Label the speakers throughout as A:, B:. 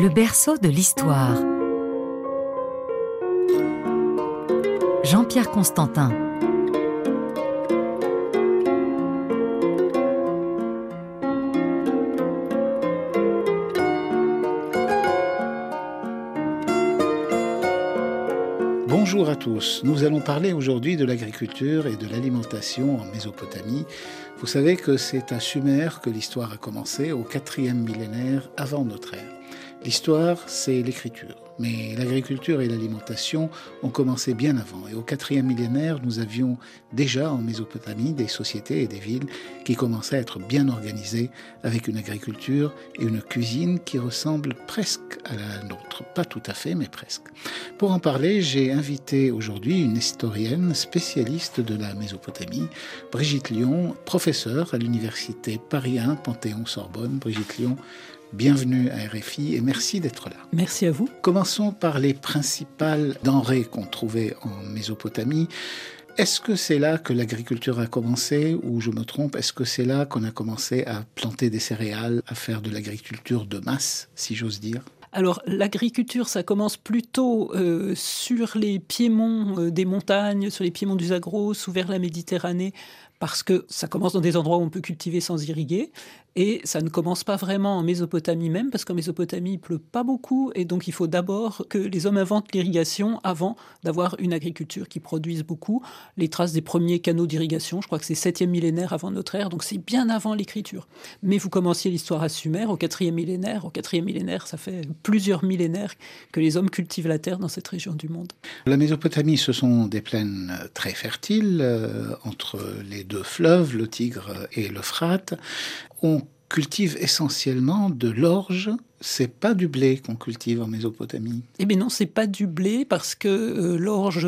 A: Le berceau de l'histoire. Jean-Pierre Constantin.
B: Bonjour à tous. Nous allons parler aujourd'hui de l'agriculture et de l'alimentation en Mésopotamie. Vous savez que c'est à Sumer que l'histoire a commencé, au quatrième millénaire avant notre ère. L'histoire, c'est l'écriture. Mais l'agriculture et l'alimentation ont commencé bien avant. Et au quatrième millénaire, nous avions déjà en Mésopotamie des sociétés et des villes qui commençaient à être bien organisées avec une agriculture et une cuisine qui ressemblent presque à la nôtre. Pas tout à fait, mais presque. Pour en parler, j'ai invité aujourd'hui une historienne spécialiste de la Mésopotamie, Brigitte Lyon, professeure à l'université Paris 1 Panthéon-Sorbonne. Brigitte Lyon, Bienvenue à RFI et merci d'être là.
C: Merci à vous.
B: Commençons par les principales denrées qu'on trouvait en Mésopotamie. Est-ce que c'est là que l'agriculture a commencé ou je me trompe Est-ce que c'est là qu'on a commencé à planter des céréales, à faire de l'agriculture de masse, si j'ose dire?
C: Alors l'agriculture, ça commence plutôt euh, sur les piémonts euh, des montagnes, sur les piémonts du Zagros ou vers la Méditerranée, parce que ça commence dans des endroits où on peut cultiver sans irriguer. Et ça ne commence pas vraiment en Mésopotamie même, parce qu'en Mésopotamie, il pleut pas beaucoup, et donc il faut d'abord que les hommes inventent l'irrigation avant d'avoir une agriculture qui produise beaucoup. Les traces des premiers canaux d'irrigation, je crois que c'est 7e millénaire avant notre ère, donc c'est bien avant l'écriture. Mais vous commenciez l'histoire à Sumer au 4e millénaire. Au 4e millénaire, ça fait plusieurs millénaires que les hommes cultivent la terre dans cette région du monde.
B: La Mésopotamie, ce sont des plaines très fertiles euh, entre les deux fleuves, le Tigre et l'Euphrate on cultive essentiellement de l'orge. C'est pas du blé qu'on cultive en Mésopotamie.
C: Eh bien non, c'est pas du blé parce que euh, l'orge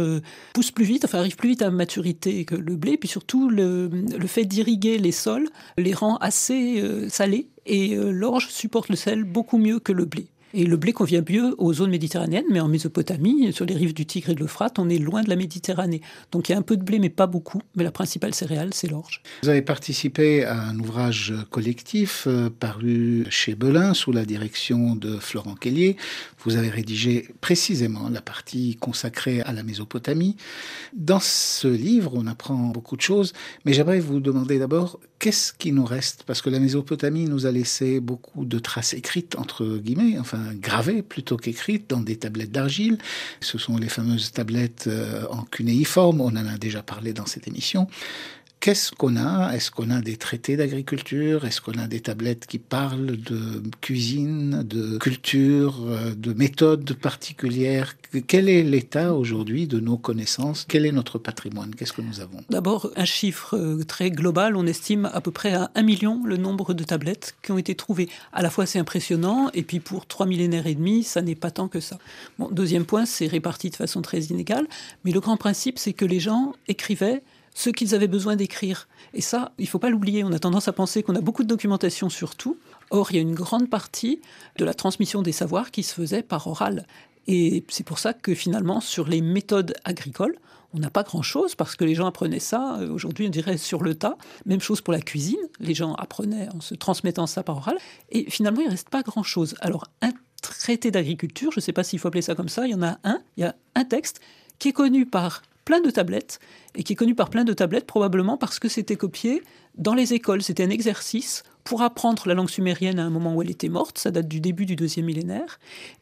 C: pousse plus vite, enfin arrive plus vite à maturité que le blé. Puis surtout, le, fait d'irriguer les sols les rend assez euh, salés et euh, l'orge supporte le sel beaucoup mieux que le blé. Et le blé convient mieux aux zones méditerranéennes, mais en Mésopotamie, sur les rives du Tigre et de l'Euphrate, on est loin de la Méditerranée. Donc il y a un peu de blé, mais pas beaucoup. Mais la principale céréale, c'est l'orge.
B: Vous avez participé à un ouvrage collectif euh, paru chez Belin sous la direction de Florent Kellier. Vous avez rédigé précisément la partie consacrée à la Mésopotamie. Dans ce livre, on apprend beaucoup de choses, mais j'aimerais vous demander d'abord qu'est-ce qui nous reste? Parce que la Mésopotamie nous a laissé beaucoup de traces écrites, entre guillemets, enfin gravées plutôt qu'écrites, dans des tablettes d'argile. Ce sont les fameuses tablettes euh, en cunéiforme, on en a déjà parlé dans cette émission. Qu'est-ce qu'on a? Est-ce qu'on a des traités d'agriculture? Est-ce qu'on a des tablettes qui parlent de cuisine, de culture, euh, de méthodes particulières? Quel est l'état aujourd'hui de nos connaissances? Quel est notre patrimoine? Qu'est-ce que nous avons?
C: D'abord, un chiffre euh, très global. On estime à peu près à un million le nombre de tablettes qui ont été trouvées. À la fois, c'est impressionnant, et puis pour trois millénaires et demi, ça n'est pas tant que ça. Bon, deuxième point, c'est réparti de façon très inégale, mais le grand principe, c'est que les gens écrivaient ce qu'ils avaient besoin d'écrire. Et ça, il ne faut pas l'oublier. On a tendance à penser qu'on a beaucoup de documentation sur tout. Or, il y a une grande partie de la transmission des savoirs qui se faisait par oral. Et c'est pour ça que finalement, sur les méthodes agricoles, on n'a pas grand-chose parce que les gens apprenaient ça, euh, aujourd'hui on dirait sur le tas. Même chose pour la cuisine, les gens apprenaient en se transmettant ça par oral. Et finalement, il ne reste pas grand-chose. Alors, un traité d'agriculture, je ne sais pas s'il faut appeler ça comme ça, il y en a un, il y a un texte qui est connu par plein de tablettes, et qui est connu par plein de tablettes probablement parce que c'était copié dans les écoles. C'était un exercice pour apprendre la langue sumérienne à un moment où elle était morte, ça date du début du deuxième millénaire,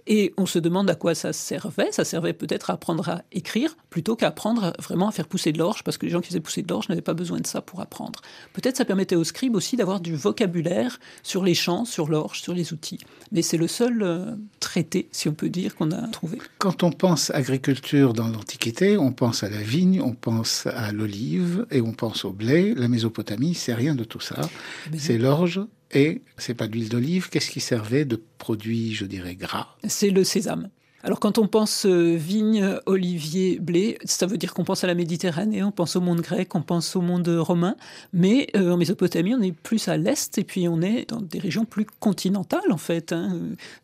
C: et on se demande à quoi ça servait. Ça servait peut-être à apprendre à écrire plutôt qu'à apprendre vraiment à faire pousser de l'orge, parce que les gens qui faisaient pousser de l'orge n'avaient pas besoin de ça pour apprendre. Peut-être ça permettait aux scribes aussi d'avoir du vocabulaire sur les champs, sur l'orge, sur les outils. Mais c'est le seul euh, traité, si on peut dire, qu'on a trouvé.
B: Quand on pense agriculture dans l'Antiquité, on pense à la vigne, on pense à l'olive et on pense au blé. La Mésopotamie, c'est rien de tout ça. Eh c'est l'orge et c'est pas d'huile d'olive. Qu'est-ce qui servait de produit, je dirais, gras?
C: C'est le sésame. Alors quand on pense euh, vigne, olivier, blé, ça veut dire qu'on pense à la Méditerranée, on pense au monde grec, on pense au monde romain, mais euh, en Mésopotamie on est plus à l'est et puis on est dans des régions plus continentales en fait. Hein.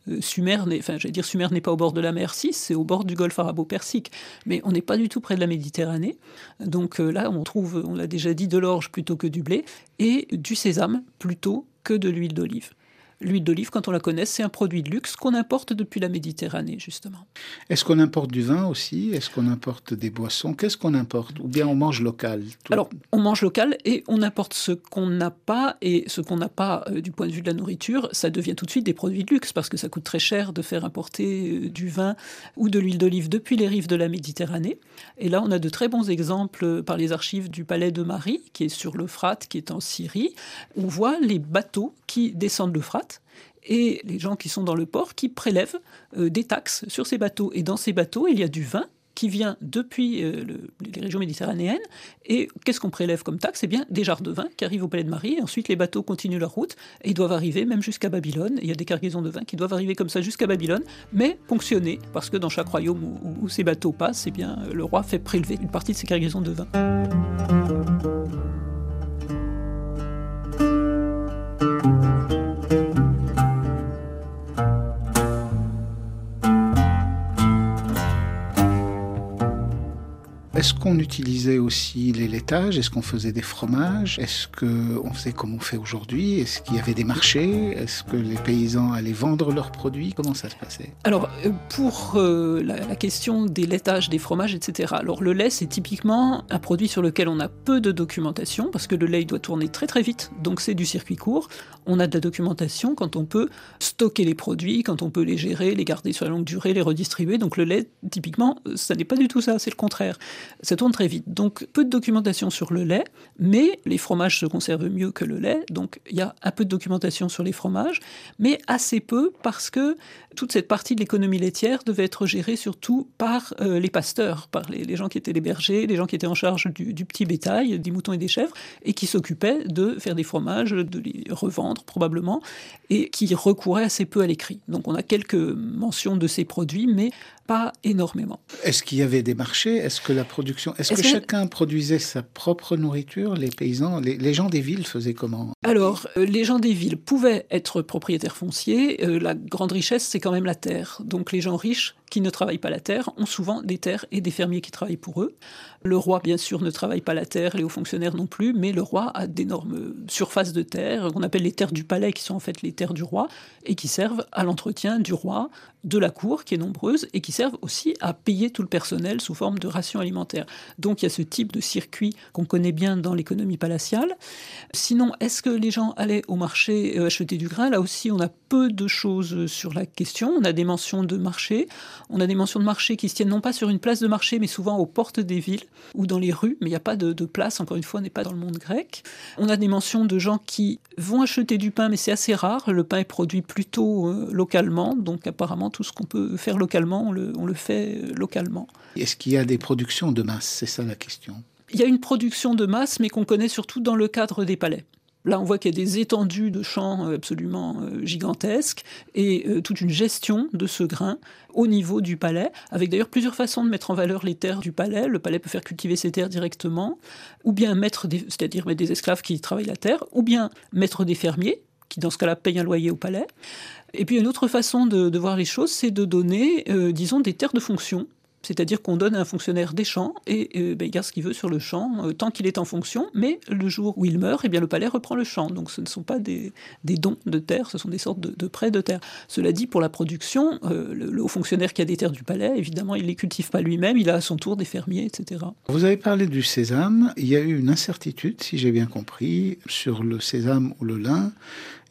C: Euh, Sumer, enfin j'allais dire Sumer n'est pas au bord de la mer 6, c'est au bord du golfe arabo-persique, mais on n'est pas du tout près de la Méditerranée. Donc là on trouve, on l'a déjà dit, de l'orge plutôt que du blé et du sésame plutôt que de l'huile d'olive. L'huile d'olive, quand on la connaît, c'est un produit de luxe qu'on importe depuis la Méditerranée, justement.
B: Est-ce qu'on importe du vin aussi? Est-ce qu'on importe des boissons? Qu'est-ce qu'on importe? Ou bien on mange local
C: Alors, on mange local et on importe ce qu'on n'a pas. Et ce qu'on n'a pas euh, du point de vue de la nourriture, ça devient tout de suite des produits de luxe parce que ça coûte très cher de faire importer euh, du vin ou de l'huile d'olive depuis les rives de la Méditerranée. Et là, on a de très bons exemples par les archives du Palais de Marie, qui est sur l'Euphrate, qui est en Syrie. On voit les bateaux qui descendent l'Euphrate et les gens qui sont dans le port qui prélèvent euh, des taxes sur ces bateaux. Et dans ces bateaux, il y a du vin qui vient depuis euh, les régions méditerranéennes. Et qu'est-ce qu'on prélève comme taxe? Eh bien, des jarres de vin qui arrivent au Palais de Marie. Et ensuite, les bateaux continuent leur route et ils doivent arriver même jusqu'à Babylone. il y a des cargaisons de vin qui doivent arriver comme ça jusqu'à Babylone, mais ponctionnées, parce que dans chaque royaume où, où ces bateaux passent, eh bien, le roi fait prélever une partie de ces cargaisons de vin.
B: Est-ce qu'on utilisait aussi les laitages? Est-ce qu'on faisait des fromages? Est-ce qu'on faisait comme on fait aujourd'hui? Est-ce qu'il y avait des marchés? Est-ce que les paysans allaient vendre leurs produits? Comment ça se passait?
C: Alors, euh, pour euh, la, question des laitages, des fromages, etc. Alors, le lait, c'est typiquement un produit sur lequel on a peu de documentation parce que le lait, doit tourner très très vite. Donc, c'est du circuit court. On a de la documentation quand on peut stocker les produits, quand on peut les gérer, les garder sur la longue durée, les redistribuer. Donc, le lait, typiquement, ça n'est pas du tout ça, c'est le contraire ça tourne très vite. Donc peu de documentation sur le lait, mais les fromages se conservent mieux que le lait, donc il y a un peu de documentation sur les fromages, mais assez peu parce que toute cette partie de l'économie laitière devait être gérée surtout par euh, les pasteurs, par les, gens qui étaient les bergers, les gens qui étaient en charge du, du petit bétail, des moutons et des chèvres, et qui s'occupaient de faire des fromages, de les revendre probablement, et qui recouraient assez peu à l'écrit. Donc on a quelques mentions de ces produits, mais pas énormément.
B: Est-ce qu'il y avait des marchés? Est-ce que la production, est-ce que chacun produisait sa propre nourriture? Les paysans, les, gens des villes faisaient comment?
C: Alors, euh, les gens des villes pouvaient être propriétaires fonciers. Euh, la grande richesse, c'est quand même la terre. Donc, les gens riches qui ne travaillent pas la terre ont souvent des terres et des fermiers qui travaillent pour eux. Le roi, bien sûr, ne travaille pas la terre, les hauts fonctionnaires non plus, mais le roi a d'énormes surfaces de terre, qu'on appelle les terres du palais, qui sont en fait les terres du roi, et qui servent à l'entretien du roi, de la cour, qui est nombreuse, et qui servent aussi à payer tout le personnel sous forme de rations alimentaires. Donc il y a ce type de circuit qu'on connaît bien dans l'économie palatiale. Sinon, est-ce que les gens allaient au marché euh, acheter du grain? Là aussi, on a peu de choses sur la question. On a des mentions de marché, on a des mentions de marché qui se tiennent non pas sur une place de marché, mais souvent aux portes des villes ou dans les rues, mais il n'y a pas de, place, encore une fois, on n'est pas dans le monde grec. On a des mentions de gens qui vont acheter du pain, mais c'est assez rare. Le pain est produit plutôt euh, localement, donc apparemment tout ce qu'on peut faire localement, on le, on le fait euh, localement.
B: Est-ce qu'il y a des productions de masse? C'est ça la question.
C: Il y a une production de masse, mais qu'on connaît surtout dans le cadre des palais. Là, on voit qu'il y a des étendues de champs euh, absolument euh, gigantesques et euh, toute une gestion de ce grain au niveau du palais, avec d'ailleurs plusieurs façons de mettre en valeur les terres du palais. Le palais peut faire cultiver ses terres directement, ou bien mettre, c'est-à-dire mettre des esclaves qui travaillent la terre, ou bien mettre des fermiers qui, dans ce cas-là, payent un loyer au palais. Et puis une autre façon de, voir les choses, c'est de donner, disons, des terres de fonction c'est-à-dire qu'on donne à un fonctionnaire des champs et euh, ben, il garde ce qu'il veut sur le champ euh, tant qu'il est en fonction, mais le jour où il meurt, eh bien, le palais reprend le champ. Donc ce ne sont pas des, dons de terre, ce sont des sortes de, prêts de terre. Cela dit, pour la production, euh, le, haut fonctionnaire qui a des terres du palais, évidemment, il ne les cultive pas lui-même, il a à son tour des fermiers, etc.
B: Vous avez parlé du sésame, il y a eu une incertitude, si j'ai bien compris, sur le sésame ou le lin.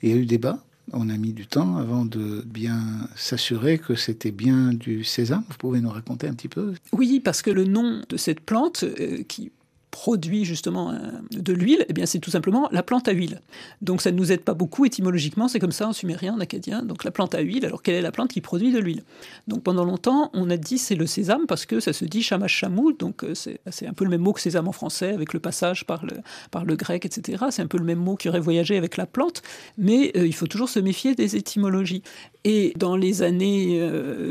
B: Il y a eu débat on a mis du temps avant de bien s'assurer que c'était bien du sésame. Vous pouvez nous raconter un petit peu?
C: Oui, parce que le nom de cette plante, euh, qui produit justement euh, de l'huile, eh bien c'est tout simplement la plante à huile. Donc ça ne nous aide pas beaucoup étymologiquement, c'est comme ça en sumérien, en acadien. Donc la plante à huile, alors quelle est la plante qui produit de l'huile? Donc pendant longtemps, on a dit c'est le sésame parce que ça se dit chamash chamou, donc euh, c'est un peu le même mot que sésame en français avec le passage par le, par le grec, etc. C'est un peu le même mot qui aurait voyagé avec la plante, mais euh, il faut toujours se méfier des étymologies. Et dans les années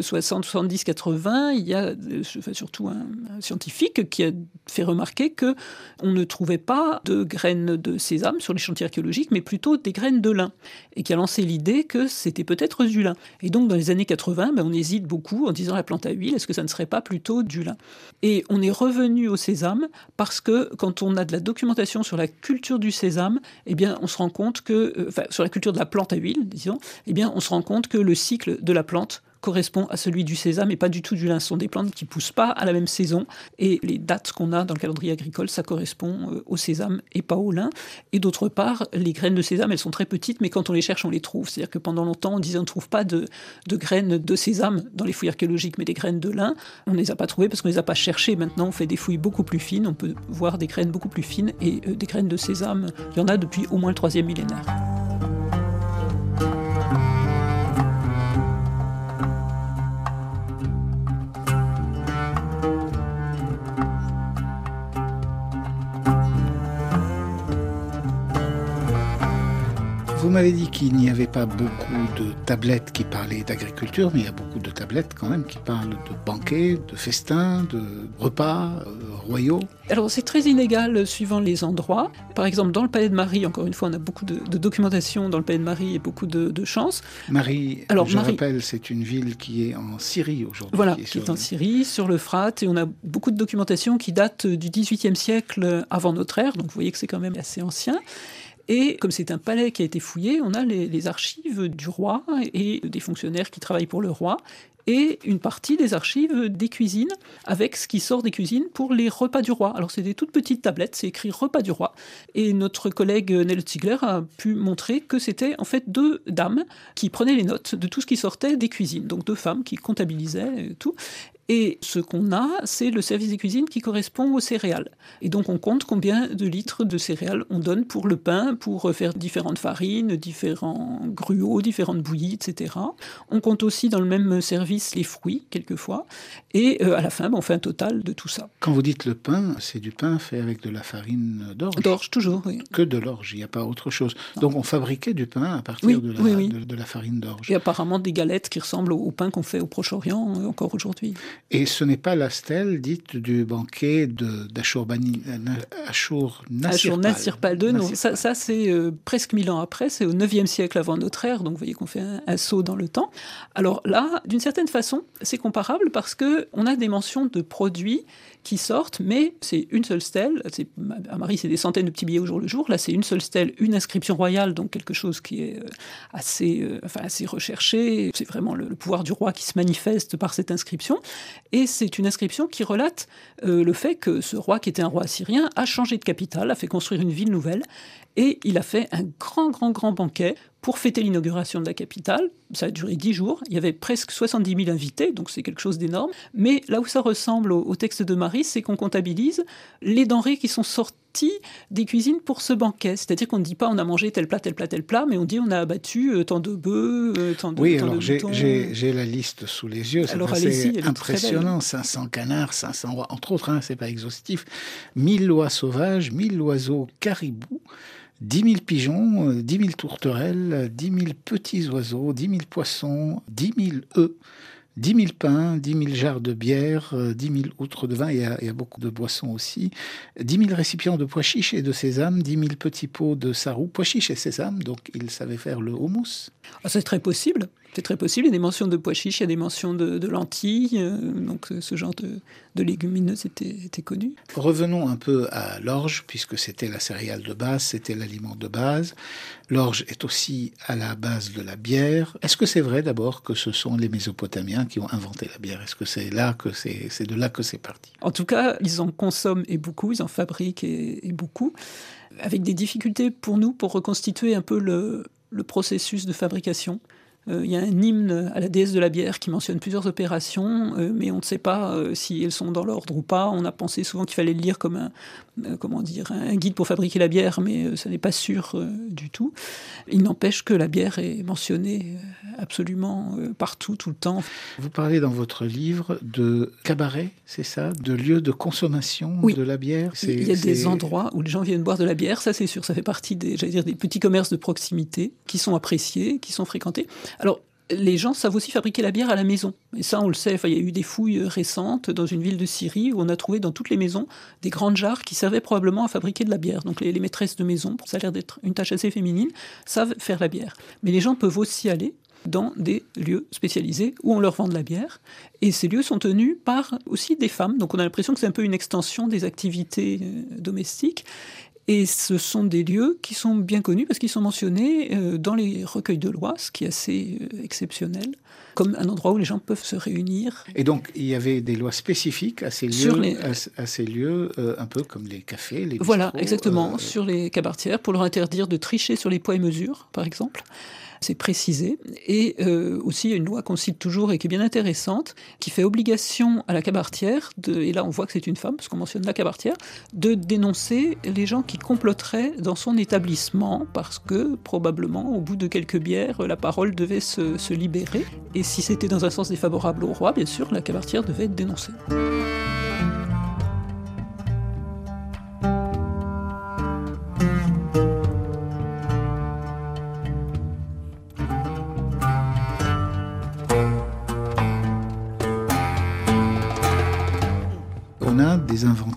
C: 60, 70, 80, il y a surtout un scientifique qui a fait remarquer que on ne trouvait pas de graines de sésame sur les chantiers archéologiques, mais plutôt des graines de lin, et qui a lancé l'idée que c'était peut-être du lin. Et donc dans les années 80, ben, on hésite beaucoup en disant la plante à huile, est-ce que ça ne serait pas plutôt du lin? Et on est revenu au sésame parce que quand on a de la documentation sur la culture du sésame, eh bien on se rend compte que, euh, sur la culture de la plante à huile, disons, eh bien on se rend compte que le cycle de la plante correspond à celui du sésame et pas du tout du lin. Ce sont des plantes qui poussent pas à la même saison et les dates qu'on a dans le calendrier agricole, ça correspond euh, au sésame et pas au lin. Et d'autre part, les graines de sésame, elles sont très petites, mais quand on les cherche, on les trouve. C'est-à-dire que pendant longtemps, on disait on ne trouve pas de, graines de sésame dans les fouilles archéologiques, mais des graines de lin. On ne les a pas trouvées parce qu'on ne les a pas cherchées. Maintenant, on fait des fouilles beaucoup plus fines, on peut voir des graines beaucoup plus fines et euh, des graines de sésame, il y en a depuis au moins le troisième millénaire.
B: Vous m'avez dit qu'il n'y avait pas beaucoup de tablettes qui parlaient d'agriculture, mais il y a beaucoup de tablettes quand même qui parlent de banquets, de festins, de repas euh, royaux.
C: Alors c'est très inégal suivant les endroits. Par exemple, dans le palais de Marie, encore une fois, on a beaucoup de, documentation dans le palais de Marie et beaucoup de, de chance.
B: Marie, Alors, je rappelle, c'est une ville qui est en Syrie aujourd'hui.
C: Voilà, qui est, en Syrie, sur l'Euphrate, et on a beaucoup de documentation qui date du XVIIIe siècle avant notre ère, donc vous voyez que c'est quand même assez ancien. Et comme c'est un palais qui a été fouillé, on a les, archives du roi et des fonctionnaires qui travaillent pour le roi et une partie des archives des cuisines avec ce qui sort des cuisines pour les repas du roi. Alors c'est des toutes petites tablettes, c'est écrit repas du roi. Et notre collègue Nell Ziegler a pu montrer que c'était en fait deux dames qui prenaient les notes de tout ce qui sortait des cuisines. Donc deux femmes qui comptabilisaient tout. Et ce qu'on a, c'est le service des cuisines qui correspond aux céréales. Et donc on compte combien de litres de céréales on donne pour le pain, pour faire différentes farines, différents gruaux, différentes bouillies, etc. On compte aussi dans le même service les fruits, quelquefois. Et euh, à la fin, ben, on fait un total de tout ça.
B: Quand vous dites le pain, c'est du pain fait avec de la farine d'orge
C: D'orge, toujours, oui.
B: Que de l'orge, il n'y a pas autre chose. Donc on fabriquait du pain à partir de, la, De, la, farine d'orge.
C: Et apparemment des galettes qui ressemblent au pain qu'on fait au Proche-Orient euh, encore aujourd'hui.
B: Et ce n'est pas la stèle dite du banquet
C: d'Ashur-Nassirpal II. Non, ça, ça c'est euh, presque mille ans après, c'est au 9e siècle avant notre ère, donc vous voyez qu'on fait un, saut dans le temps. Alors là, d'une certaine façon, c'est comparable parce qu'on a des mentions de produits qui sortent, mais c'est une seule stèle. À Marie, c'est des centaines de petits billets au jour le jour. Là, c'est une seule stèle, une inscription royale, donc quelque chose qui est euh, assez, euh, enfin, assez recherché. C'est vraiment le, pouvoir du roi qui se manifeste par cette inscription. Et c'est une inscription qui relate euh, le fait que ce roi, qui était un roi assyrien, a changé de capitale, a fait construire une ville nouvelle, et il a fait un grand, grand, grand banquet pour fêter l'inauguration de la capitale. Ça a duré dix jours. Il y avait presque 70 000 invités, donc c'est quelque chose d'énorme. Mais là où ça ressemble au, texte de Marie, c'est qu'on comptabilise les denrées qui sont sorties des cuisines pour ce banquet. C'est-à-dire qu'on ne dit pas on a mangé tel plat, tel plat, tel plat, mais on dit on a abattu euh, tant de bœufs, euh, tant de
B: Oui,
C: alors
B: j'ai la liste sous les yeux. C'est impressionnant. 500 canards, 500 rois, entre autres, hein, c'est pas exhaustif. 1000 lois sauvages, 1000 oiseaux caribous. 10 000 pigeons, 10 000 tourterelles, 10 000 petits oiseaux, 10 000 poissons, 10 000 œufs, 10 000 pains, 10 000 jarres de bière, 10 000 outres de vin, il y, a, il y, a, beaucoup de boissons aussi, 10 000 récipients de pois chiches et de sésame, 10 000 petits pots de sarou, pois chiches et sésame, donc il savait faire le houmous.
C: Ah, c'est très possible. C'est très possible. Il y a des mentions de pois chiches, il y a des mentions de, lentilles. Euh, donc ce genre de, légumineuses était, était, connu.
B: Revenons un peu à l'orge, puisque c'était la céréale de base, c'était l'aliment de base. L'orge est aussi à la base de la bière. Est-ce que c'est vrai d'abord que ce sont les Mésopotamiens qui ont inventé la bière? Est-ce que c'est là que c'est, de là que c'est parti?
C: En tout cas, ils en consomment et beaucoup, ils en fabriquent et, beaucoup, avec des difficultés pour nous pour reconstituer un peu le, le processus de fabrication. Euh, il y a un hymne à la déesse de la bière qui mentionne plusieurs opérations, euh, mais on ne sait pas euh, si elles sont dans l'ordre ou pas. On a pensé souvent qu'il fallait le lire comme un, comment dire, un guide pour fabriquer la bière, mais ce n'est pas sûr du tout. Il n'empêche que la bière est mentionnée absolument partout, tout le temps.
B: Vous parlez dans votre livre de cabaret, c'est ça? De lieux de consommation de la bière?
C: Il y a des endroits où les gens viennent boire de la bière, ça c'est sûr, ça fait partie des, dire, des petits commerces de proximité qui sont appréciés, qui sont fréquentés. Alors, les gens savent aussi fabriquer la bière à la maison. Et ça, on le sait. il y a eu des fouilles récentes dans une ville de Syrie où on a trouvé dans toutes les maisons des grandes jarres qui servaient probablement à fabriquer de la bière. Donc les, les maîtresses de maison, ça a l'air d'être une tâche assez féminine, savent faire la bière. Mais les gens peuvent aussi aller dans des lieux spécialisés où on leur vend de la bière. Et ces lieux sont tenus par aussi des femmes. Donc on a l'impression que c'est un peu une extension des activités euh, domestiques. Et ce sont des lieux qui sont bien connus parce qu'ils sont mentionnés euh, dans les recueils de lois, ce qui est assez euh, exceptionnel, comme un endroit où les gens peuvent se réunir.
B: Et donc, il y avait des lois spécifiques à ces lieux, à, ces lieux euh, un peu comme les cafés, les
C: Voilà, exactement, sur les cabaretières, pour leur interdire de tricher sur les poids et mesures, par exemple c'est précisé. Et euh, aussi, il y a une loi qu'on cite toujours et qui est bien intéressante, qui fait obligation à la cabaretière, et là on voit que c'est une femme, parce qu'on mentionne la cabaretière, de dénoncer les gens qui comploteraient dans son établissement, parce que probablement, au bout de quelques bières, la parole devait se, se libérer. Et si c'était dans un sens défavorable au roi, bien sûr, la cabaretière devait être dénoncée.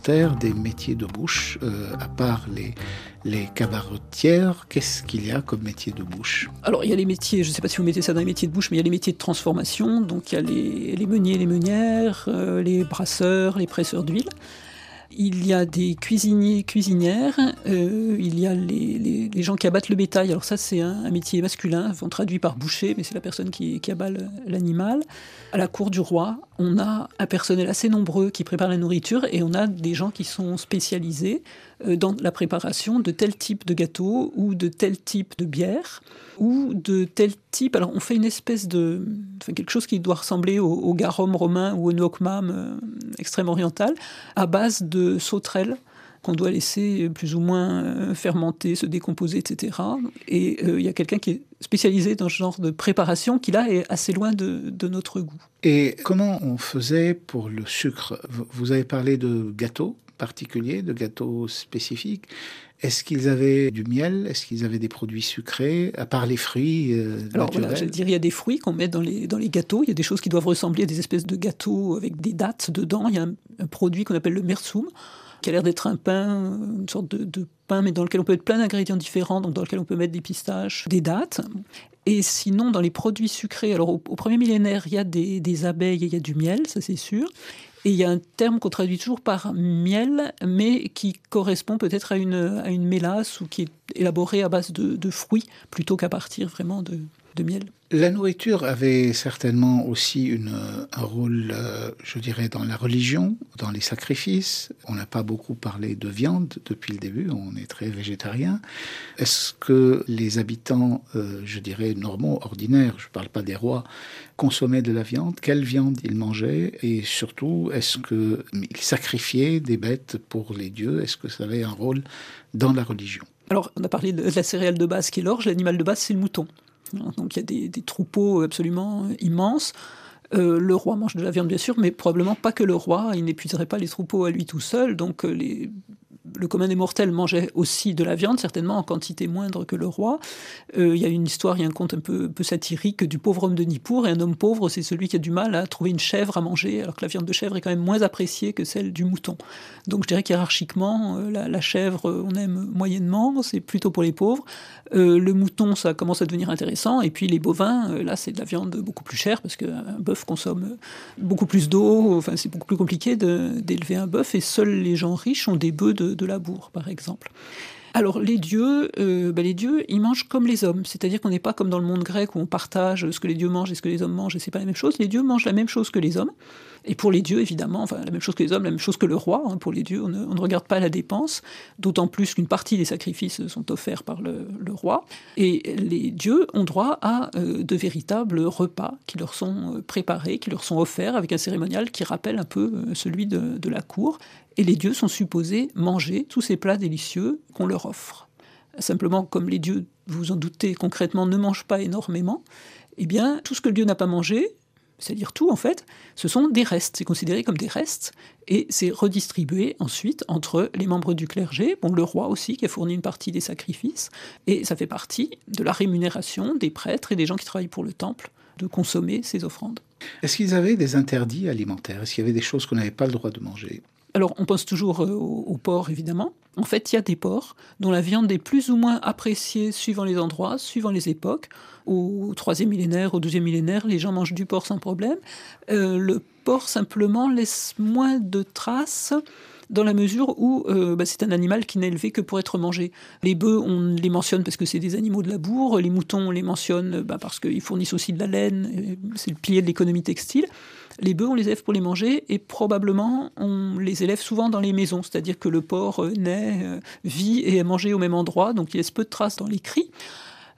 B: Des métiers de bouche, euh, à part les, les cabaretières, qu'est-ce qu'il y a comme métier de bouche?
C: Alors, il y a les métiers, je ne sais pas si vous mettez ça dans les métiers de bouche, mais il y a les métiers de transformation. Donc, il y a les, les meuniers, les meunières, euh, les brasseurs, les presseurs d'huile. Il y a des cuisiniers, cuisinières, euh, il y a les, gens qui abattent le bétail. Alors ça, c'est un, métier masculin, on traduit par boucher, mais c'est la personne qui, qui abat l'animal. À la cour du roi, on a un personnel assez nombreux qui prépare la nourriture et on a des gens qui sont spécialisés euh, dans la préparation de tel type de gâteau ou de tel type de bière ou de tel Alors on fait une espèce de quelque chose qui doit ressembler au, garum romain ou au nokmam euh, extrême oriental à base de sauterelles qu'on doit laisser plus ou moins euh, fermenter, se décomposer, etc. Et il y a quelqu'un qui est spécialisé dans ce genre de préparation qui là est assez loin de, de, notre goût.
B: Et comment on faisait pour le sucre? Vous avez parlé de gâteaux particuliers, de gâteaux spécifiques. Est-ce qu'ils avaient du miel? Est-ce qu'ils avaient des produits sucrés, à part les fruits euh,
C: Alors voilà, je dire, il y a des fruits qu'on met dans les, dans les gâteaux. Il y a des choses qui doivent ressembler à des espèces de gâteaux avec des dates dedans. Il y a un, produit qu'on appelle le mersoum, qui a l'air d'être un pain, une sorte de, pain, mais dans lequel on peut mettre plein d'ingrédients différents, donc dans lequel on peut mettre des pistaches, des dates. Et sinon, dans les produits sucrés, alors au, premier millénaire, il y a des, des abeilles et il y a du miel, ça c'est sûr. Et il y a un terme qu'on traduit toujours par miel, mais qui correspond peut-être à une, à une mélasse ou qui est élaboré à base de, de fruits plutôt qu'à partir vraiment de, de miel.
B: La nourriture avait certainement aussi une, un rôle, euh, je dirais, dans la religion, dans les sacrifices. On n'a pas beaucoup parlé de viande depuis le début, on est très végétarien. Est-ce que les habitants, euh, je dirais, normaux, ordinaires, je ne parle pas des rois, consommaient de la viande? Quelle viande ils mangeaient? Et surtout, est-ce qu'ils sacrifiaient des bêtes pour les dieux? Est-ce que ça avait un rôle dans la religion?
C: Alors, on a parlé de la céréale de base qui est l'orge, l'animal de base c'est le mouton. Donc il y a des, troupeaux absolument immenses. Euh, le roi mange de la viande, bien sûr, mais probablement pas que le roi. Il n'épuiserait pas les troupeaux à lui tout seul. Donc euh, les le commun des mortels mangeait aussi de la viande, certainement en quantité moindre que le roi. Euh, il y a une histoire, il y a un conte un peu, satirique du pauvre homme de Nippur, et un homme pauvre, c'est celui qui a du mal à trouver une chèvre à manger, alors que la viande de chèvre est quand même moins appréciée que celle du mouton. Donc je dirais qu'hiérarchiquement, euh, la, chèvre, on aime moyennement, c'est plutôt pour les pauvres. Euh, le mouton, ça commence à devenir intéressant, et puis les bovins, là, c'est de la viande beaucoup plus chère, parce qu'un bœuf consomme beaucoup plus d'eau, enfin, c'est beaucoup plus compliqué d'élever un bœuf, et seuls les gens riches ont des bœufs de labour, par exemple. Alors les dieux, euh, ben, les dieux, ils mangent comme les hommes, c'est-à-dire qu'on n'est pas comme dans le monde grec où on partage ce que les dieux mangent et ce que les hommes mangent, et c'est pas la même chose. Les dieux mangent la même chose que les hommes, et pour les dieux, évidemment, enfin la même chose que les hommes, la même chose que le roi. Hein, pour les dieux, on ne, regarde pas la dépense, d'autant plus qu'une partie des sacrifices sont offerts par le, roi. Et les dieux ont droit à euh, de véritables repas qui leur sont euh, préparés, qui leur sont offerts avec un cérémonial qui rappelle un peu celui de la cour et les dieux sont supposés manger tous ces plats délicieux qu'on leur offre. Simplement, comme les dieux, vous en doutez, concrètement ne mangent pas énormément, eh bien, tout ce que le dieu n'a pas mangé, c'est-à-dire tout en fait, ce sont des restes, c'est considéré comme des restes, et c'est redistribué ensuite entre les membres du clergé, bon, le roi aussi qui a fourni une partie des sacrifices, et ça fait partie de la rémunération des prêtres et des gens qui travaillent pour le temple de consommer ces offrandes.
B: Est-ce qu'ils avaient des interdits alimentaires? Est-ce qu'il y avait des choses qu'on n'avait pas le droit de manger?
C: Alors, on pense toujours euh, au, porc, évidemment. En fait, il y a des porcs dont la viande est plus ou moins appréciée suivant les endroits, suivant les époques. Au troisième millénaire, au deuxième millénaire, les gens mangent du porc sans problème. Euh, le porc, simplement, laisse moins de traces dans la mesure où euh, bah, c'est un animal qui n'est élevé que pour être mangé. Les bœufs, on les mentionne parce que c'est des animaux de labour, les moutons, on les mentionne bah, parce qu'ils fournissent aussi de la laine, c'est le pilier de l'économie textile. Les bœufs, on les élève pour les manger et probablement on les élève souvent dans les maisons, c'est-à-dire que le porc euh, naît, euh, vit et est mangé au même endroit, donc il laisse peu de traces dans les cris.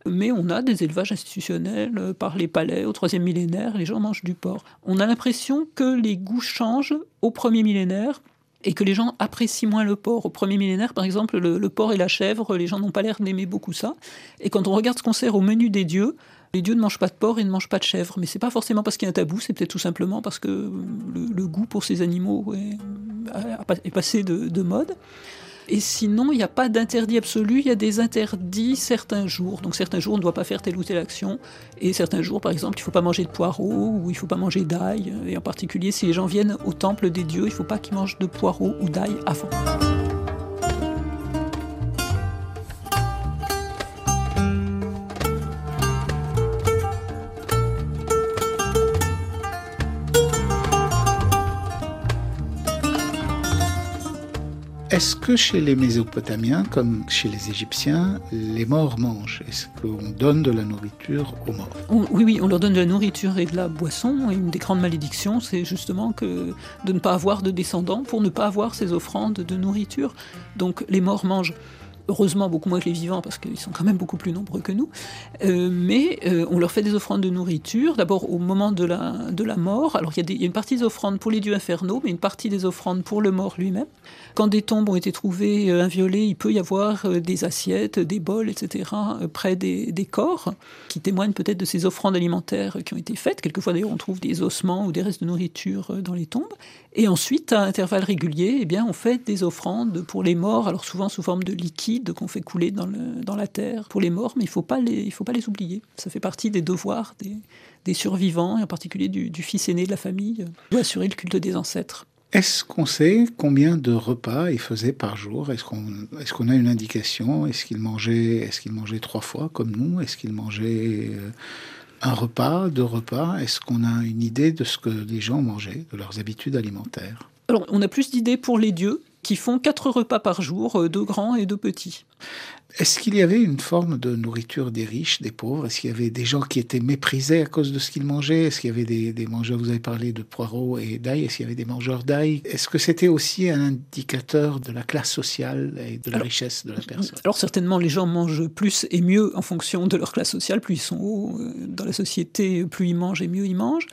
C: Mais on a des élevages institutionnels euh, par les palais au troisième millénaire, les gens mangent du porc. On a l'impression que les goûts changent au premier millénaire et que les gens apprécient moins le porc. Au premier millénaire, par exemple, le, le porc et la chèvre, les gens n'ont pas l'air d'aimer beaucoup ça. Et quand on regarde ce qu'on sert au menu des dieux, les dieux ne mangent pas de porc et ne mangent pas de chèvre. Mais c'est pas forcément parce qu'il y a un tabou, c'est peut-être tout simplement parce que le, goût pour ces animaux est, passé de, mode. Et sinon, il n'y a pas d'interdit absolu, il y a des interdits certains jours. Donc certains jours, on ne doit pas faire telle ou telle action. Et certains jours, par exemple, il ne faut pas manger de poireaux ou il ne faut pas manger d'ail. Et en particulier, si les gens viennent au temple des dieux, il ne faut pas qu'ils mangent de poireaux ou d'ail avant.
B: Est-ce que chez les Mésopotamiens, comme chez les Égyptiens, les morts mangent? Est-ce qu'on donne de la nourriture aux morts?
C: Oui, oui, on leur donne de la nourriture et de la boisson. Et une des grandes malédictions, c'est justement que de ne pas avoir de descendants pour ne pas avoir ces offrandes de nourriture. Donc les morts mangent heureusement beaucoup moins que les vivants parce qu'ils sont quand même beaucoup plus nombreux que nous, euh, mais euh, on leur fait des offrandes de nourriture, d'abord au moment de la, de la mort, alors il y, il y, a une partie des offrandes pour les dieux infernaux, mais une partie des offrandes pour le mort lui-même. Quand des tombes ont été trouvées euh, inviolées, il peut y avoir des assiettes, des bols, etc., près des, corps, qui témoignent peut-être de ces offrandes alimentaires qui ont été faites. Quelquefois d'ailleurs on trouve des ossements ou des restes de nourriture dans les tombes. Et ensuite, à intervalles réguliers, eh bien, on fait des offrandes pour les morts, alors souvent sous forme de liquide qu'on fait couler dans, la terre pour les morts, mais il ne faut, pas les, oublier. Ça fait partie des devoirs des, survivants, et en particulier du, du, fils aîné de la famille, de assurer le culte des ancêtres.
B: Est-ce qu'on sait combien de repas il faisait par jour? Est-ce qu'on a une indication? Est-ce qu'il mangeait, est qu'il mangeait trois fois comme nous? Est-ce qu'il mangeait euh, un repas, deux repas? Est-ce qu'on a une idée de ce que les gens mangeaient, de leurs habitudes alimentaires?
C: Alors, on a plus d'idées pour les dieux, qui font quatre repas par jour, euh, deux grands et deux petits.
B: Est-ce qu'il y avait une forme de nourriture des riches, des pauvres? Est-ce qu'il y avait des gens qui étaient méprisés à cause de ce qu'ils mangeaient? Est-ce qu'il y avait des, mangeurs, vous avez parlé de poireaux et d'ail, est-ce qu'il y avait des mangeurs d'ail? Est-ce que c'était aussi un indicateur de la classe sociale et de la richesse de la personne?
C: Alors certainement, les gens mangent plus et mieux en fonction de leur classe sociale. Plus ils sont hauts euh, dans la société, plus ils mangent et mieux ils mangent.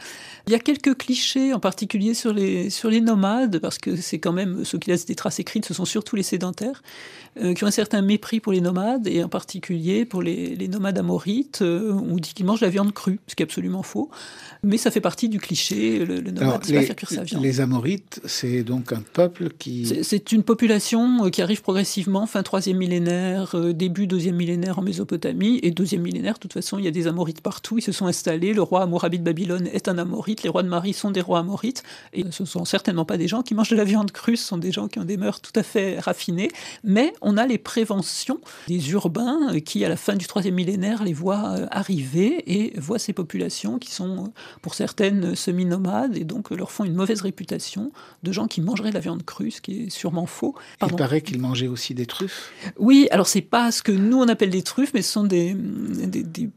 C: Il y a quelques clichés, en particulier sur les, sur les nomades, parce que c'est quand même ceux qui laissent des traces écrites, ce sont surtout les sédentaires, euh, qui ont un certain mépris pour les nomades, et en particulier pour les, les nomades amorites. Euh, on dit qu'ils mangent la viande crue, ce qui est absolument faux. Mais ça fait partie du cliché, le, nomade ne va faire cuire sa viande.
B: Les amorites, c'est donc un peuple qui...
C: C'est une population euh, qui arrive progressivement, fin troisième millénaire, début deuxième millénaire en Mésopotamie, et deuxième millénaire, de toute façon, il y a des amorites partout, ils se sont installés. Le roi Amorabi de Babylone est un amorite, les rois de Marie sont des rois amorites, et ce ne sont certainement pas des gens qui mangent de la viande crue, ce sont des gens qui ont des mœurs tout à fait raffinées, mais on a les préventions des urbains qui, à la fin du troisième millénaire, les voient euh, arriver et voient ces populations qui sont, euh, pour certaines, semi-nomades, et donc leur font une mauvaise réputation de gens qui mangeraient de la viande crue, ce qui est sûrement faux.
B: Il paraît qu'ils mangeaient aussi des truffes.
C: Oui, alors c'est pas ce que nous on appelle des truffes, mais ce sont des, des, des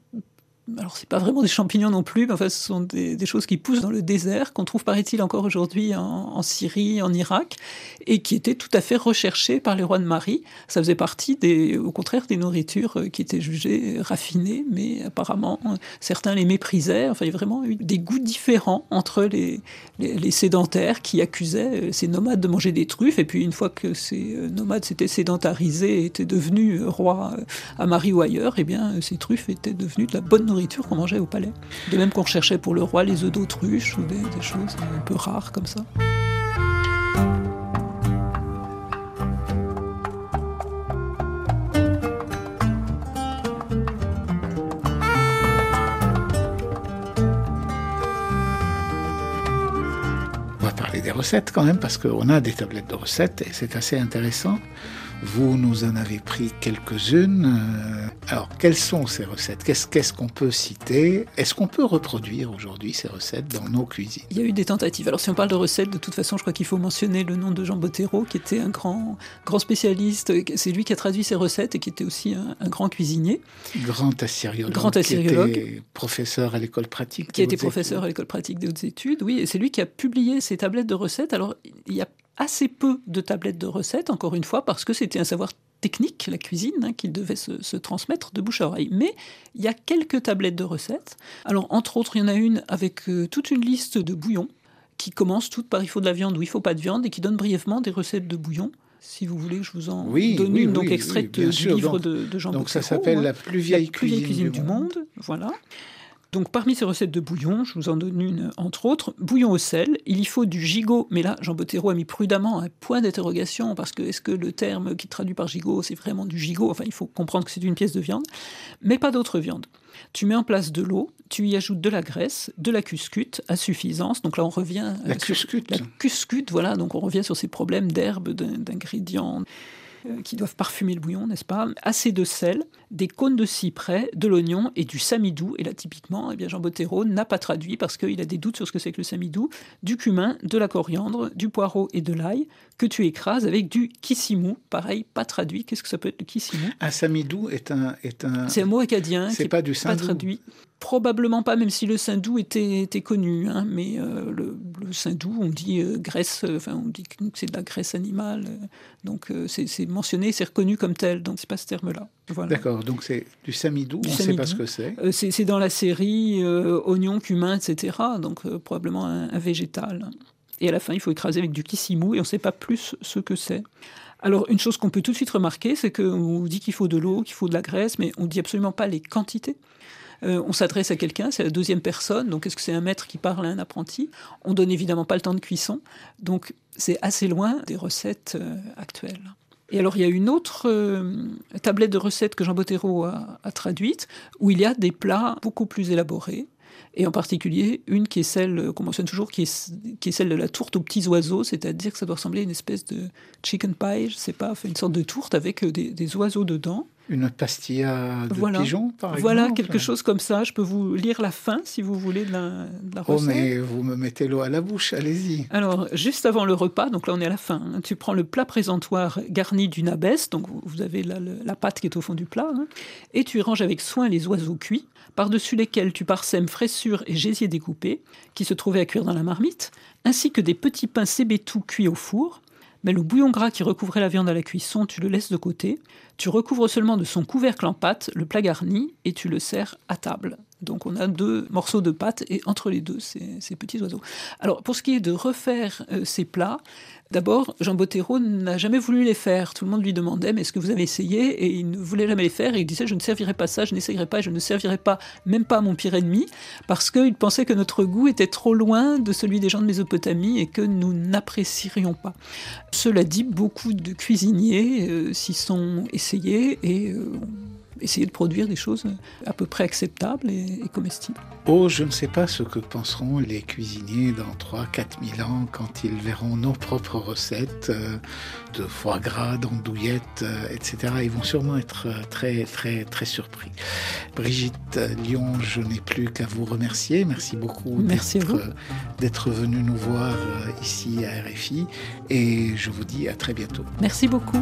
C: alors c'est pas vraiment des champignons non plus, mais enfin ce sont des, choses qui poussent dans le désert, qu'on trouve paraît-il encore aujourd'hui en, Syrie, en Irak, et qui étaient tout à fait recherchées par les rois de Marie. Ça faisait partie des, au contraire, des nourritures euh, qui étaient jugées raffinées, mais apparemment certains les méprisaient. Enfin il y a vraiment eu des goûts différents entre les, les, sédentaires qui accusaient euh, ces nomades de manger des truffes, et puis une fois que ces euh, nomades s'étaient sédentarisés et étaient devenus rois à Marie ou ailleurs, eh bien ces truffes étaient devenues de la bonne nourriture qu'on mangeait au palais. De même qu'on recherchait pour le roi les œufs d'autruche ou des choses un peu rares comme ça.
B: On va parler des recettes quand même parce qu'on a des tablettes de recettes et c'est assez intéressant. Vous nous en avez pris quelques-unes. Euh, alors, quelles sont ces recettes? Qu'est-ce qu'on peut citer? Est-ce qu'on peut reproduire aujourd'hui ces recettes dans nos cuisines?
C: Il y a eu des tentatives. Alors, si on parle de recettes, de toute façon, je crois qu'il faut mentionner le nom de Jean Bottero, qui était un grand, grand spécialiste. C'est lui qui a traduit ces recettes et qui était aussi un, grand cuisinier.
B: Grand assyriologue.
C: Grand assyriologue.
B: Qui était professeur à l'école pratique.
C: Qui a été professeur à l'école pratique des hautes études, oui. Et c'est lui qui a publié ces tablettes de recettes. Alors, il y a assez peu de tablettes de recettes, encore une fois, parce que c'était un savoir technique, la cuisine, hein, qui devait se, transmettre de bouche à oreille. Mais il y a quelques tablettes de recettes. Alors, entre autres, il y en a une avec euh, toute une liste de bouillons qui commence toutes par il faut de la viande ou il faut pas de viande et qui donne brièvement des recettes de bouillons. Si vous voulez, je vous en donne une, donc extraite du livre de, Jean
B: Donc ça s'appelle la plus vieille,
C: cuisine, du, monde. Voilà. Donc parmi ces recettes de bouillon, je vous en donne une entre autres, bouillon au sel, il y faut du gigot, mais là Jean Bottero a mis prudemment un point d'interrogation parce que est-ce que le terme qui traduit par gigot c'est vraiment du gigot? Enfin il faut comprendre que c'est une pièce de viande, mais pas d'autre viande. Tu mets en place de l'eau, tu y ajoutes de la graisse, de la cuscute à suffisance. Donc là, on revient.
B: La cuscute.
C: La cuscute, voilà. Donc on revient sur ces problèmes d'herbes, d'ingrédients. Euh, qui doivent parfumer le bouillon, n'est-ce pas? Assez de sel, des cônes de cyprès, de l'oignon et du samidou. Et là, typiquement, eh bien, Jean Bottero n'a pas traduit parce qu'il a des doutes sur ce que c'est que le samidou. Du cumin, de la coriandre, du poireau et de l'ail que tu écrases avec du kissimou. Pareil, pas traduit. Qu'est-ce que ça peut être le kissimou?
B: Un samidou est un... Est un...
C: C'est un mot acadien.
B: C'est pas du
C: Pas traduit. Probablement pas, même si le saindoux était, était connu. Hein, mais euh, le, le on dit euh, graisse, euh, enfin, on dit que c'est de la graisse animale. donc c'est mentionné, c'est reconnu comme tel. Donc c'est pas ce terme-là.
B: Voilà. D'accord, donc c'est du samidou, on ne sait pas ce que c'est.
C: c'est dans la série oignon, cumin, etc. Donc probablement un, un, végétal. Et à la fin, il faut écraser avec du kissimou et on ne sait pas plus ce que c'est. Alors, une chose qu'on peut tout de suite remarquer, c'est qu'on dit qu'il faut de l'eau, qu'il faut de la graisse, mais on ne dit absolument pas les quantités. Euh, on s'adresse à quelqu'un, c'est la deuxième personne, donc est-ce que c'est un maître qui parle à un apprenti? On donne évidemment pas le temps de cuisson, donc c'est assez loin des recettes euh, actuelles. Et alors, il y a une autre euh, tablette de recettes que Jean Bottero a, a, traduite, où il y a des plats beaucoup plus élaborés, et en particulier une qui est celle qu'on mentionne toujours, qui est, celle de la tourte aux petits oiseaux, c'est-à-dire que ça doit ressembler à une espèce de chicken pie, je sais pas, une sorte de tourte avec des, des oiseaux dedans.
B: Une pastilla de voilà. pigeon, par exemple
C: Voilà, quelque chose comme ça. Je peux vous lire la fin, si vous voulez, de la, de
B: Oh, mais vous me mettez l'eau à la bouche, allez-y.
C: Alors, juste avant le repas, donc là on est à la fin, hein, tu prends le plat présentoir garni d'une abaisse, donc vous avez la, la pâte qui est au fond du plat, hein, et tu ranges avec soin les oiseaux cuits, par-dessus lesquels tu parsèmes fraissures et gésiers découpés, qui se trouvaient à cuire dans la marmite, ainsi que des petits pains cébétous cuits au four, mais le bouillon gras qui recouvrait la viande à la cuisson, tu le laisses de côté. Tu recouvres seulement de son couvercle en pâte le plat garni et tu le sers à table. Donc on a deux morceaux de pâte et entre les deux, ces, petits oiseaux. Alors pour ce qui est de refaire euh, ces plats, d'abord, Jean Bottero n'a jamais voulu les faire. Tout le monde lui demandait, mais est-ce que vous avez essayé? Et il ne voulait jamais les faire. Et il disait, je ne servirai pas ça, je n'essayerai pas, je ne servirai pas, même pas mon pire ennemi, parce qu'il pensait que notre goût était trop loin de celui des gens de Mésopotamie et que nous n'apprécierions pas. Cela dit, beaucoup de cuisiniers euh, s'y sont essayés et... Euh, essayer de produire des choses à peu près acceptables et, comestibles.
B: Oh, je ne sais pas ce que penseront les cuisiniers dans 3-4 000 ans quand ils verront nos propres recettes euh, de foie gras, d'andouillettes, euh, etc. Ils vont sûrement être euh, très, très, très surpris. Brigitte Lyon, je n'ai plus qu'à vous remercier. Merci beaucoup d'être venue nous voir ici à RFI et je vous dis à très bientôt.
C: Merci beaucoup.